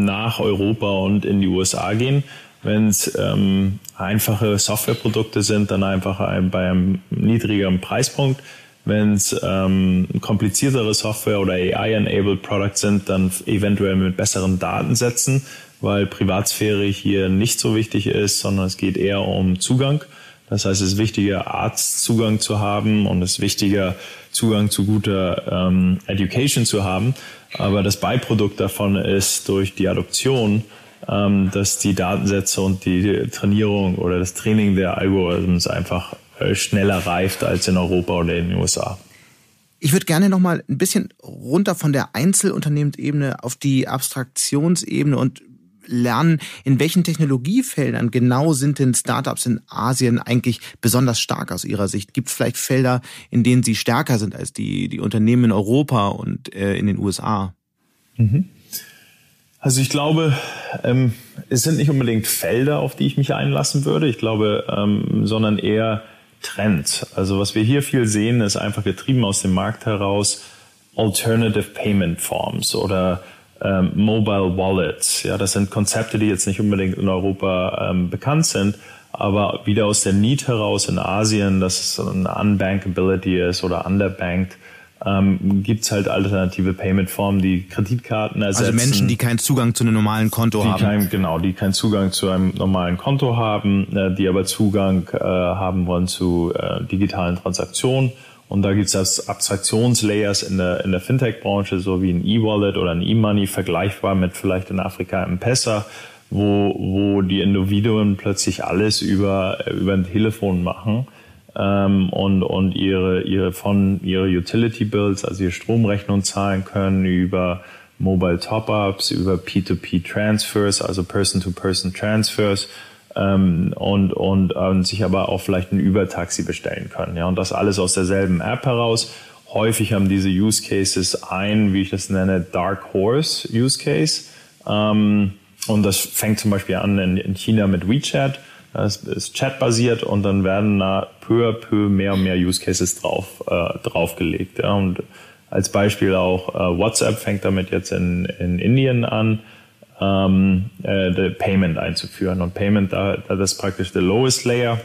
nach Europa und in die USA gehen. Wenn es ähm, einfache Softwareprodukte sind, dann einfach ein, bei einem niedrigeren Preispunkt. Wenn es ähm, kompliziertere Software oder AI-enabled Products sind, dann eventuell mit besseren Datensätzen, weil Privatsphäre hier nicht so wichtig ist, sondern es geht eher um Zugang. Das heißt, es ist wichtiger, Arztzugang zu haben und es ist wichtiger, Zugang zu guter ähm, Education zu haben. Aber das Beiprodukt davon ist durch die Adoption, ähm, dass die Datensätze und die Trainierung oder das Training der Algorithmen einfach äh, schneller reift als in Europa oder in den USA. Ich würde gerne noch mal ein bisschen runter von der Einzelunternehmensebene auf die Abstraktionsebene und lernen, in welchen Technologiefeldern genau sind denn Startups in Asien eigentlich besonders stark aus Ihrer Sicht? Gibt es vielleicht Felder, in denen sie stärker sind als die, die Unternehmen in Europa und äh, in den USA? Mhm. Also ich glaube, ähm, es sind nicht unbedingt Felder, auf die ich mich einlassen würde. Ich glaube, ähm, sondern eher Trends. Also was wir hier viel sehen, ist einfach getrieben aus dem Markt heraus Alternative Payment Forms oder ähm, Mobile Wallets. Ja, das sind Konzepte, die jetzt nicht unbedingt in Europa ähm, bekannt sind, aber wieder aus der Need heraus in Asien, dass es eine Unbankability ist oder underbanked, ähm, gibt halt alternative Payment-Formen, die Kreditkarten ersetzen. Also Menschen, die keinen Zugang zu einem normalen Konto haben. Kein, genau, die keinen Zugang zu einem normalen Konto haben, äh, die aber Zugang äh, haben wollen zu äh, digitalen Transaktionen und da gibt es Abstraktionslayers in der, in der Fintech-Branche, so wie ein E-Wallet oder ein E-Money, vergleichbar mit vielleicht in Afrika ein Pesa, wo, wo die Individuen plötzlich alles über, über ein Telefon machen ähm, und, und ihre, ihre, von ihre Utility Bills, also ihre Stromrechnung zahlen können, über Mobile Top-Ups, über P2P-Transfers, also Person-to-Person-Transfers ähm, und, und, und sich aber auch vielleicht ein Übertaxi bestellen können. Ja, und das alles aus derselben App heraus. Häufig haben diese Use Cases ein, wie ich das nenne, Dark Horse Use Case. Ähm, und das fängt zum Beispiel an in, in China mit WeChat. Das ist chatbasiert und dann werden da peu à peu mehr und mehr Use Cases drauf, äh, draufgelegt. Ja. Und als Beispiel auch äh, WhatsApp fängt damit jetzt in, in Indien an, ähm, äh, Payment einzuführen. Und Payment, da, das ist praktisch der lowest layer.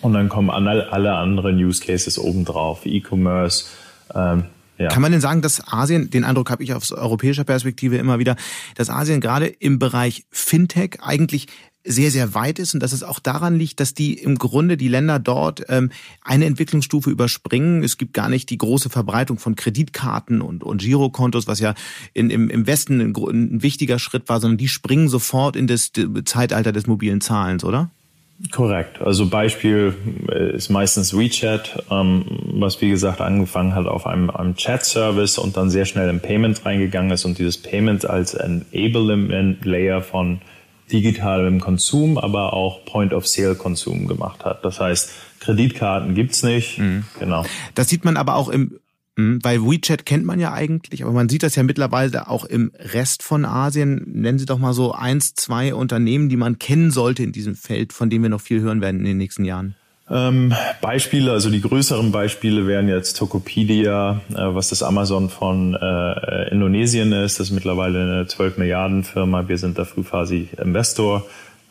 Und dann kommen alle, alle anderen Use Cases obendrauf, E-Commerce, ähm, ja. Kann man denn sagen, dass Asien, den Eindruck habe ich aus europäischer Perspektive immer wieder, dass Asien gerade im Bereich Fintech eigentlich sehr, sehr weit ist und dass es auch daran liegt, dass die im Grunde die Länder dort ähm, eine Entwicklungsstufe überspringen. Es gibt gar nicht die große Verbreitung von Kreditkarten und, und Girokontos, was ja in, im, im Westen ein, ein wichtiger Schritt war, sondern die springen sofort in das Zeitalter des mobilen Zahlens, oder? Korrekt. Also Beispiel äh, ist meistens WeChat, ähm, was wie gesagt angefangen hat auf einem, einem Chat-Service und dann sehr schnell in Payment reingegangen ist und dieses Payment als Enablement Layer von digitalem Konsum, aber auch Point-of-Sale-Konsum gemacht hat. Das heißt, Kreditkarten gibt's nicht. Mhm. Genau. Das sieht man aber auch im Mhm, weil WeChat kennt man ja eigentlich, aber man sieht das ja mittlerweile auch im Rest von Asien. Nennen Sie doch mal so eins, zwei Unternehmen, die man kennen sollte in diesem Feld, von denen wir noch viel hören werden in den nächsten Jahren. Ähm, Beispiele, also die größeren Beispiele wären jetzt Tokopedia, äh, was das Amazon von äh, Indonesien ist. Das ist mittlerweile eine 12 Milliarden Firma. Wir sind da frühphasig Investor.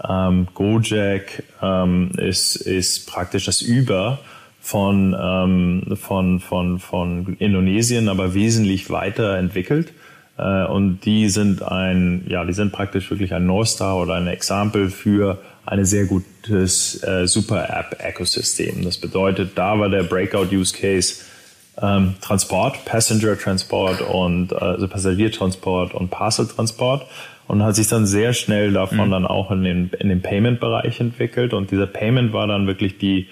Ähm, Gojek ähm, ist, ist praktisch das Über von, ähm, von, von, von Indonesien, aber wesentlich weiterentwickelt. Äh, und die sind ein, ja, die sind praktisch wirklich ein North Star oder ein Exempel für ein sehr gutes äh, Super-App-Ökosystem. Das bedeutet, da war der Breakout-Use-Case ähm, Transport, Passenger-Transport und äh, also Passagiertransport und Parcel-Transport und hat sich dann sehr schnell davon mhm. dann auch in den, in den Payment-Bereich entwickelt. Und dieser Payment war dann wirklich die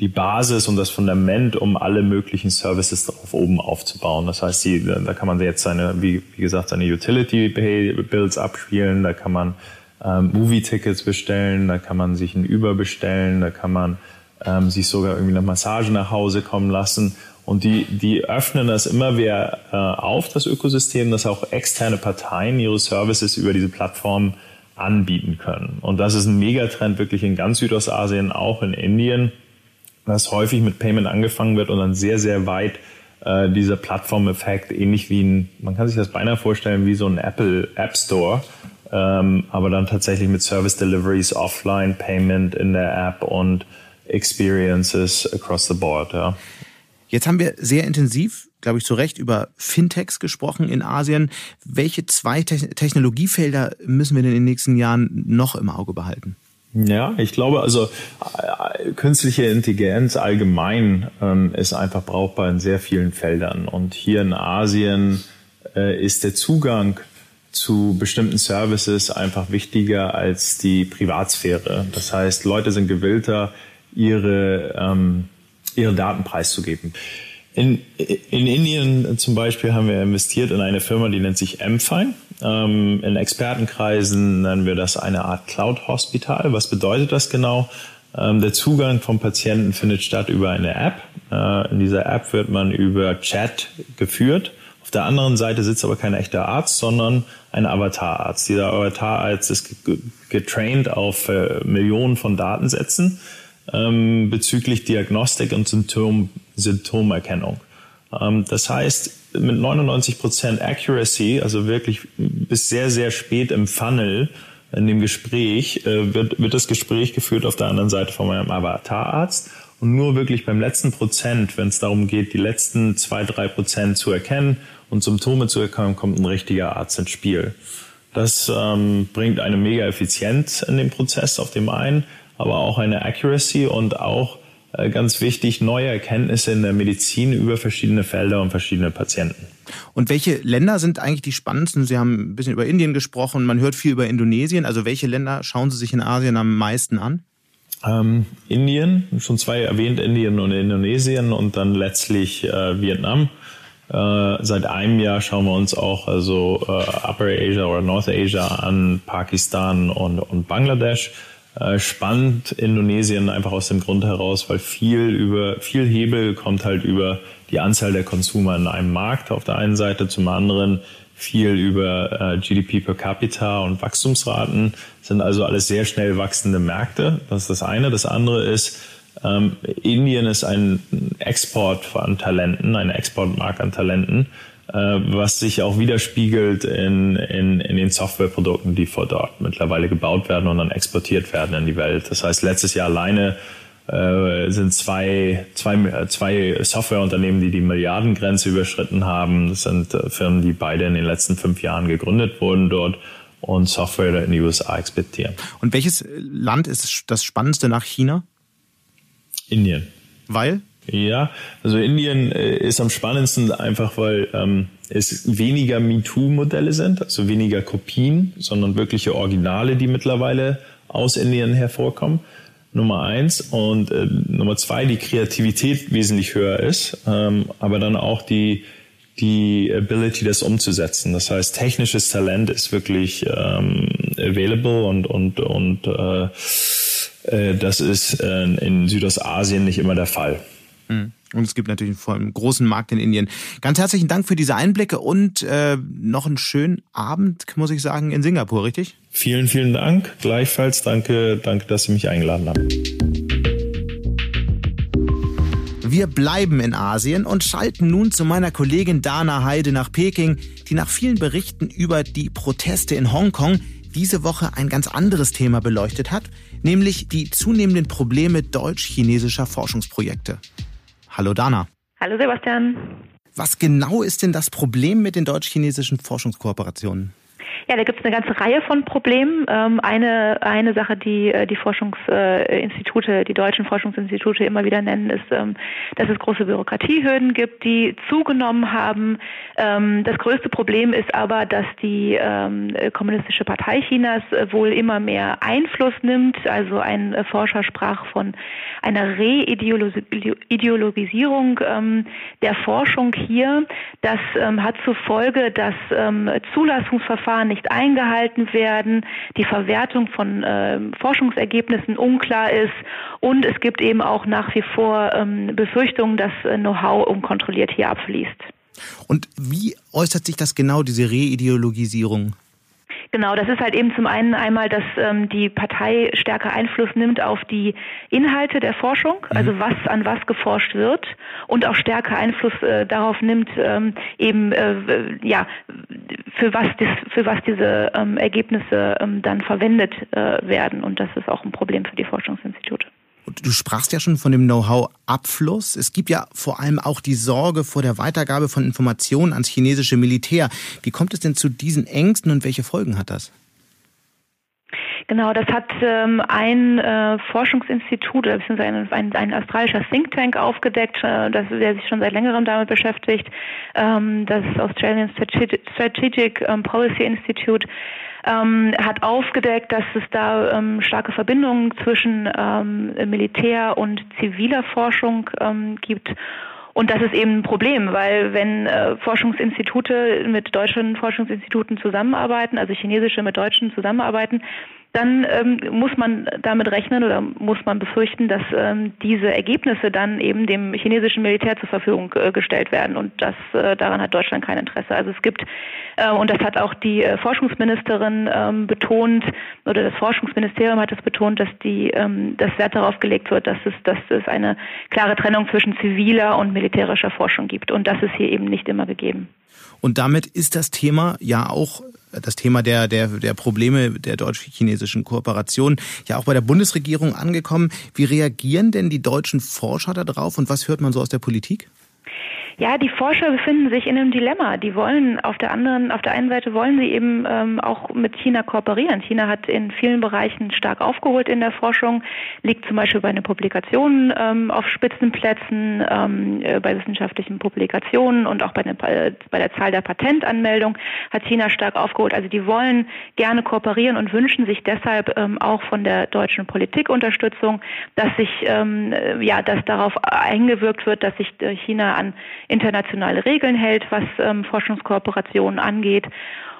die Basis und das Fundament, um alle möglichen Services drauf oben aufzubauen. Das heißt, die, da kann man jetzt seine, wie, wie gesagt, seine Utility Bills abspielen, da kann man ähm, Movie-Tickets bestellen, da kann man sich ein Uber bestellen, da kann man ähm, sich sogar irgendwie eine Massage nach Hause kommen lassen. Und die, die öffnen das immer wieder äh, auf, das Ökosystem, dass auch externe Parteien ihre Services über diese Plattform anbieten können. Und das ist ein Megatrend wirklich in ganz Südostasien, auch in Indien dass häufig mit Payment angefangen wird und dann sehr, sehr weit äh, dieser Plattformeffekt, ähnlich wie ein, man kann sich das beinahe vorstellen, wie so ein Apple App Store, ähm, aber dann tatsächlich mit Service Deliveries, Offline Payment in der App und Experiences across the board. Ja. Jetzt haben wir sehr intensiv, glaube ich, zu Recht über Fintechs gesprochen in Asien. Welche zwei Technologiefelder müssen wir denn in den nächsten Jahren noch im Auge behalten? Ja, ich glaube, also äh, künstliche Intelligenz allgemein ähm, ist einfach brauchbar in sehr vielen Feldern. Und hier in Asien äh, ist der Zugang zu bestimmten Services einfach wichtiger als die Privatsphäre. Das heißt, Leute sind gewillter, ihre, ähm, ihre Daten preiszugeben. In, in Indien zum Beispiel haben wir investiert in eine Firma, die nennt sich Mfine. Ähm, in Expertenkreisen nennen wir das eine Art Cloud Hospital. Was bedeutet das genau? Ähm, der Zugang vom Patienten findet statt über eine App. Äh, in dieser App wird man über Chat geführt. Auf der anderen Seite sitzt aber kein echter Arzt, sondern ein Avatararzt. Dieser Avatararzt ist getraint auf äh, Millionen von Datensätzen ähm, bezüglich Diagnostik und Symptom, Symptomerkennung. Ähm, das heißt, mit 99% Accuracy, also wirklich bis sehr, sehr spät im Funnel, in dem Gespräch, äh, wird, wird das Gespräch geführt auf der anderen Seite von meinem Avatararzt. Und nur wirklich beim letzten Prozent, wenn es darum geht, die letzten zwei, drei Prozent zu erkennen und Symptome zu erkennen, kommt ein richtiger Arzt ins Spiel. Das ähm, bringt eine mega Effizienz in den Prozess auf dem einen, aber auch eine Accuracy und auch äh, ganz wichtig, neue Erkenntnisse in der Medizin über verschiedene Felder und verschiedene Patienten. Und welche Länder sind eigentlich die spannendsten? Sie haben ein bisschen über Indien gesprochen, man hört viel über Indonesien. Also welche Länder schauen Sie sich in Asien am meisten an? Ähm, Indien, schon zwei erwähnt, Indien und Indonesien und dann letztlich äh, Vietnam. Äh, seit einem Jahr schauen wir uns auch also äh, Upper Asia oder North Asia an, Pakistan und, und Bangladesch. Äh, spannend Indonesien einfach aus dem Grund heraus, weil viel über viel Hebel kommt halt über die Anzahl der Konsumer in einem Markt auf der einen Seite, zum anderen viel über äh, GDP per capita und Wachstumsraten, sind also alles sehr schnell wachsende Märkte. Das ist das eine. Das andere ist, ähm, Indien ist ein Export an Talenten, ein Exportmarkt an Talenten, äh, was sich auch widerspiegelt in, in, in den Softwareprodukten, die vor dort mittlerweile gebaut werden und dann exportiert werden in die Welt. Das heißt, letztes Jahr alleine äh, sind zwei, zwei, zwei Softwareunternehmen, die die Milliardengrenze überschritten haben. Das sind äh, Firmen, die beide in den letzten fünf Jahren gegründet wurden dort und Software in die USA exportieren. Und welches Land ist das spannendste nach China? Indien. Weil? Ja, also Indien äh, ist am spannendsten einfach, weil ähm, es weniger MeToo-Modelle sind, also weniger Kopien, sondern wirkliche Originale, die mittlerweile aus Indien hervorkommen. Nummer eins. Und äh, Nummer zwei, die Kreativität wesentlich höher ist, ähm, aber dann auch die, die Ability, das umzusetzen. Das heißt, technisches Talent ist wirklich ähm, available und, und, und äh, äh, das ist äh, in Südostasien nicht immer der Fall. Mhm. Und es gibt natürlich vor allem einen großen Markt in Indien. Ganz herzlichen Dank für diese Einblicke und äh, noch einen schönen Abend, muss ich sagen, in Singapur, richtig? Vielen, vielen Dank. Gleichfalls danke, danke, dass Sie mich eingeladen haben. Wir bleiben in Asien und schalten nun zu meiner Kollegin Dana Heide nach Peking, die nach vielen Berichten über die Proteste in Hongkong diese Woche ein ganz anderes Thema beleuchtet hat, nämlich die zunehmenden Probleme deutsch-chinesischer Forschungsprojekte. Hallo Dana. Hallo Sebastian. Was genau ist denn das Problem mit den deutsch-chinesischen Forschungskooperationen? Ja, da gibt es eine ganze Reihe von Problemen. Ähm, eine, eine Sache, die äh, die Forschungsinstitute, die deutschen Forschungsinstitute immer wieder nennen, ist, ähm, dass es große Bürokratiehürden gibt, die zugenommen haben. Ähm, das größte Problem ist aber, dass die Kommunistische Partei Chinas äh, wohl immer mehr Einfluss nimmt. Also ein äh, Forscher sprach von einer Reideologisierung der Forschung hier. Das hat zur Folge, dass Zulassungsverfahren nicht eingehalten werden, die Verwertung von äh, Forschungsergebnissen unklar ist und es gibt eben auch nach wie vor ähm, Befürchtungen, dass äh, Know-how unkontrolliert hier abfließt. Und wie äußert sich das genau, diese Reideologisierung? Genau, das ist halt eben zum einen einmal, dass ähm, die Partei stärker Einfluss nimmt auf die Inhalte der Forschung, mhm. also was an was geforscht wird und auch stärker Einfluss äh, darauf nimmt, ähm, eben äh, ja für was dies, für was diese ähm, Ergebnisse ähm, dann verwendet äh, werden und das ist auch ein Problem für die Forschungsinstitute. Du sprachst ja schon von dem Know-how-Abfluss. Es gibt ja vor allem auch die Sorge vor der Weitergabe von Informationen ans chinesische Militär. Wie kommt es denn zu diesen Ängsten und welche Folgen hat das? Genau, das hat ähm, ein äh, Forschungsinstitut, beziehungsweise ein, ein, ein australischer Think Tank aufgedeckt, äh, das, der sich schon seit längerem damit beschäftigt. Ähm, das Australian Strategic, Strategic um, Policy Institute ähm, hat aufgedeckt, dass es da ähm, starke Verbindungen zwischen ähm, Militär und ziviler Forschung ähm, gibt. Und das ist eben ein Problem, weil wenn äh, Forschungsinstitute mit deutschen Forschungsinstituten zusammenarbeiten, also chinesische mit deutschen zusammenarbeiten, dann ähm, muss man damit rechnen oder muss man befürchten, dass ähm, diese Ergebnisse dann eben dem chinesischen Militär zur Verfügung äh, gestellt werden. Und das äh, daran hat Deutschland kein Interesse. Also es gibt äh, und das hat auch die äh, Forschungsministerin ähm, betont oder das Forschungsministerium hat es betont, dass die ähm, das Wert darauf gelegt wird, dass es dass es eine klare Trennung zwischen ziviler und militärischer Forschung gibt. Und das ist hier eben nicht immer gegeben. Und damit ist das Thema ja auch das Thema der, der, der Probleme der deutsch-chinesischen Kooperation ja auch bei der Bundesregierung angekommen. Wie reagieren denn die deutschen Forscher darauf und was hört man so aus der Politik? Ja, die Forscher befinden sich in einem Dilemma. Die wollen auf der anderen, auf der einen Seite wollen sie eben ähm, auch mit China kooperieren. China hat in vielen Bereichen stark aufgeholt in der Forschung, liegt zum Beispiel bei den Publikationen ähm, auf Spitzenplätzen, ähm, äh, bei wissenschaftlichen Publikationen und auch bei, den, äh, bei der Zahl der Patentanmeldung hat China stark aufgeholt. Also die wollen gerne kooperieren und wünschen sich deshalb ähm, auch von der deutschen Politik Unterstützung, dass sich ähm, äh, ja, dass darauf eingewirkt wird, dass sich China an internationale Regeln hält, was ähm, Forschungskooperationen angeht.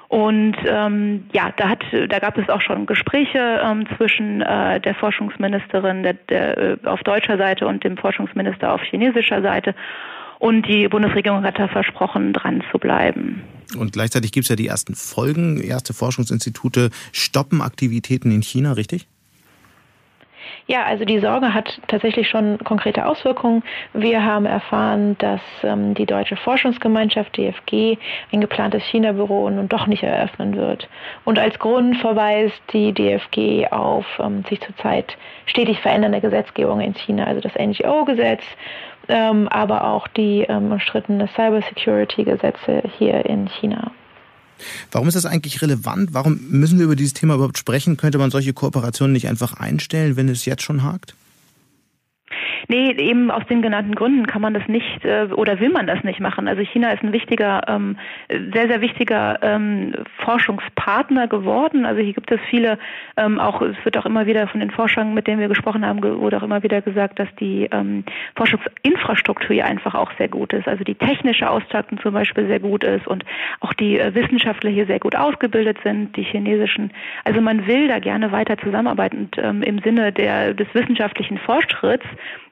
Und ähm, ja, da hat, da gab es auch schon Gespräche ähm, zwischen äh, der Forschungsministerin der, der, äh, auf deutscher Seite und dem Forschungsminister auf chinesischer Seite. Und die Bundesregierung hat da versprochen, dran zu bleiben. Und gleichzeitig gibt es ja die ersten Folgen. Erste Forschungsinstitute stoppen Aktivitäten in China, richtig? Ja, also die Sorge hat tatsächlich schon konkrete Auswirkungen. Wir haben erfahren, dass ähm, die deutsche Forschungsgemeinschaft DFG ein geplantes China-Büro nun doch nicht eröffnen wird. Und als Grund verweist die DFG auf ähm, sich zurzeit stetig verändernde Gesetzgebung in China, also das NGO-Gesetz, ähm, aber auch die ähm, umstrittene Cybersecurity-Gesetze hier in China. Warum ist das eigentlich relevant? Warum müssen wir über dieses Thema überhaupt sprechen? Könnte man solche Kooperationen nicht einfach einstellen, wenn es jetzt schon hakt? Nee, eben aus den genannten Gründen kann man das nicht äh, oder will man das nicht machen. Also China ist ein wichtiger, ähm, sehr, sehr wichtiger ähm, Forschungspartner geworden. Also hier gibt es viele, ähm, auch es wird auch immer wieder von den Forschern, mit denen wir gesprochen haben, wurde auch immer wieder gesagt, dass die Forschungsinfrastruktur hier einfach auch sehr gut ist. Also die technische Ausstattung zum Beispiel sehr gut ist und auch die äh, Wissenschaftler hier sehr gut ausgebildet sind, die chinesischen. Also man will da gerne weiter zusammenarbeiten und im Sinne der, des wissenschaftlichen Fortschritts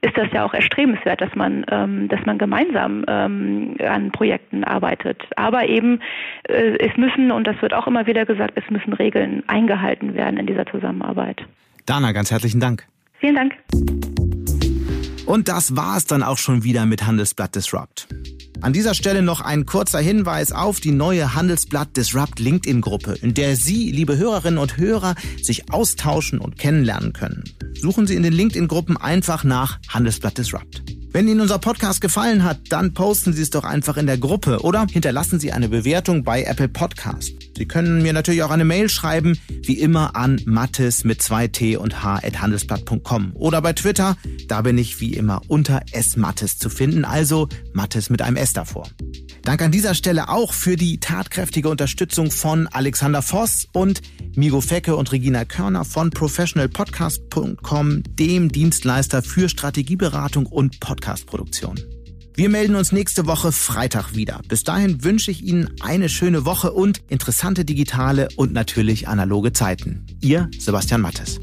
ist das ja auch erstrebenswert, dass man, ähm, dass man gemeinsam ähm, an Projekten arbeitet. Aber eben, äh, es müssen, und das wird auch immer wieder gesagt, es müssen Regeln eingehalten werden in dieser Zusammenarbeit. Dana, ganz herzlichen Dank. Vielen Dank. Und das war es dann auch schon wieder mit Handelsblatt Disrupt. An dieser Stelle noch ein kurzer Hinweis auf die neue Handelsblatt Disrupt LinkedIn-Gruppe, in der Sie, liebe Hörerinnen und Hörer, sich austauschen und kennenlernen können. Suchen Sie in den LinkedIn-Gruppen einfach nach Handelsblatt Disrupt. Wenn Ihnen unser Podcast gefallen hat, dann posten Sie es doch einfach in der Gruppe oder hinterlassen Sie eine Bewertung bei Apple Podcast. Sie können mir natürlich auch eine Mail schreiben, wie immer an mattes mit 2t und h at handelsblatt.com oder bei Twitter, da bin ich wie immer unter smattes zu finden, also Mattes mit einem S davor. Dank an dieser Stelle auch für die tatkräftige Unterstützung von Alexander Voss und Migo Fecke und Regina Körner von professionalpodcast.com, dem Dienstleister für Strategieberatung und Podcastproduktion. Wir melden uns nächste Woche Freitag wieder. Bis dahin wünsche ich Ihnen eine schöne Woche und interessante digitale und natürlich analoge Zeiten. Ihr Sebastian Mattes.